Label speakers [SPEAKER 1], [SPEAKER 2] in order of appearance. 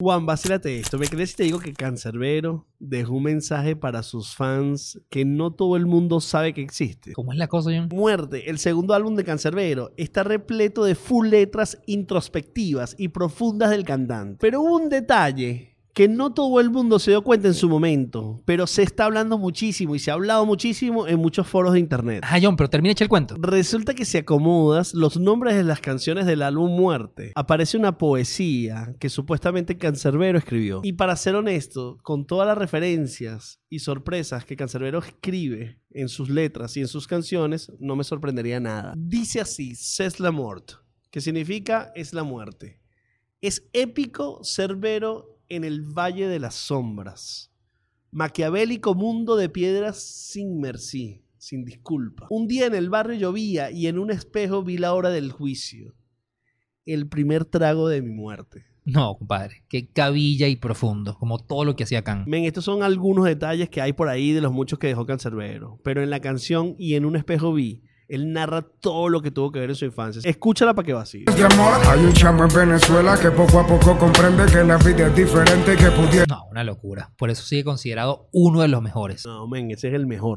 [SPEAKER 1] Juan, vacílate esto. ¿Me crees si te digo que Cancerbero dejó un mensaje para sus fans que no todo el mundo sabe que existe?
[SPEAKER 2] ¿Cómo es la cosa, John?
[SPEAKER 1] Muerte, el segundo álbum de Cancerbero, está repleto de full letras introspectivas y profundas del cantante. Pero hubo un detalle que no todo el mundo se dio cuenta en su momento, pero se está hablando muchísimo y se ha hablado muchísimo en muchos foros de internet.
[SPEAKER 2] Ah, John, pero termina el cuento.
[SPEAKER 1] Resulta que si acomodas los nombres de las canciones del álbum Muerte, aparece una poesía que supuestamente Cancerbero escribió. Y para ser honesto, con todas las referencias y sorpresas que Cancerbero escribe en sus letras y en sus canciones, no me sorprendería nada. Dice así, C'est la mort, que significa es la muerte. Es épico, Cerbero en el Valle de las Sombras. Maquiavélico mundo de piedras sin merci, sin disculpa. Un día en el barrio llovía y en un espejo vi la hora del juicio. El primer trago de mi muerte.
[SPEAKER 2] No, compadre, qué cabilla y profundo, como todo lo que hacía Can.
[SPEAKER 1] Men, estos son algunos detalles que hay por ahí de los muchos que dejó Cancerbero. Pero en la canción y en un espejo vi él narra todo lo que tuvo que ver en su infancia. Escúchala para que vacíe.
[SPEAKER 3] Hay un chamo en Venezuela que poco a poco comprende que la vida es diferente que pudiera.
[SPEAKER 2] No, una locura. Por eso sigue considerado uno de los mejores.
[SPEAKER 1] No, men, ese es el mejor.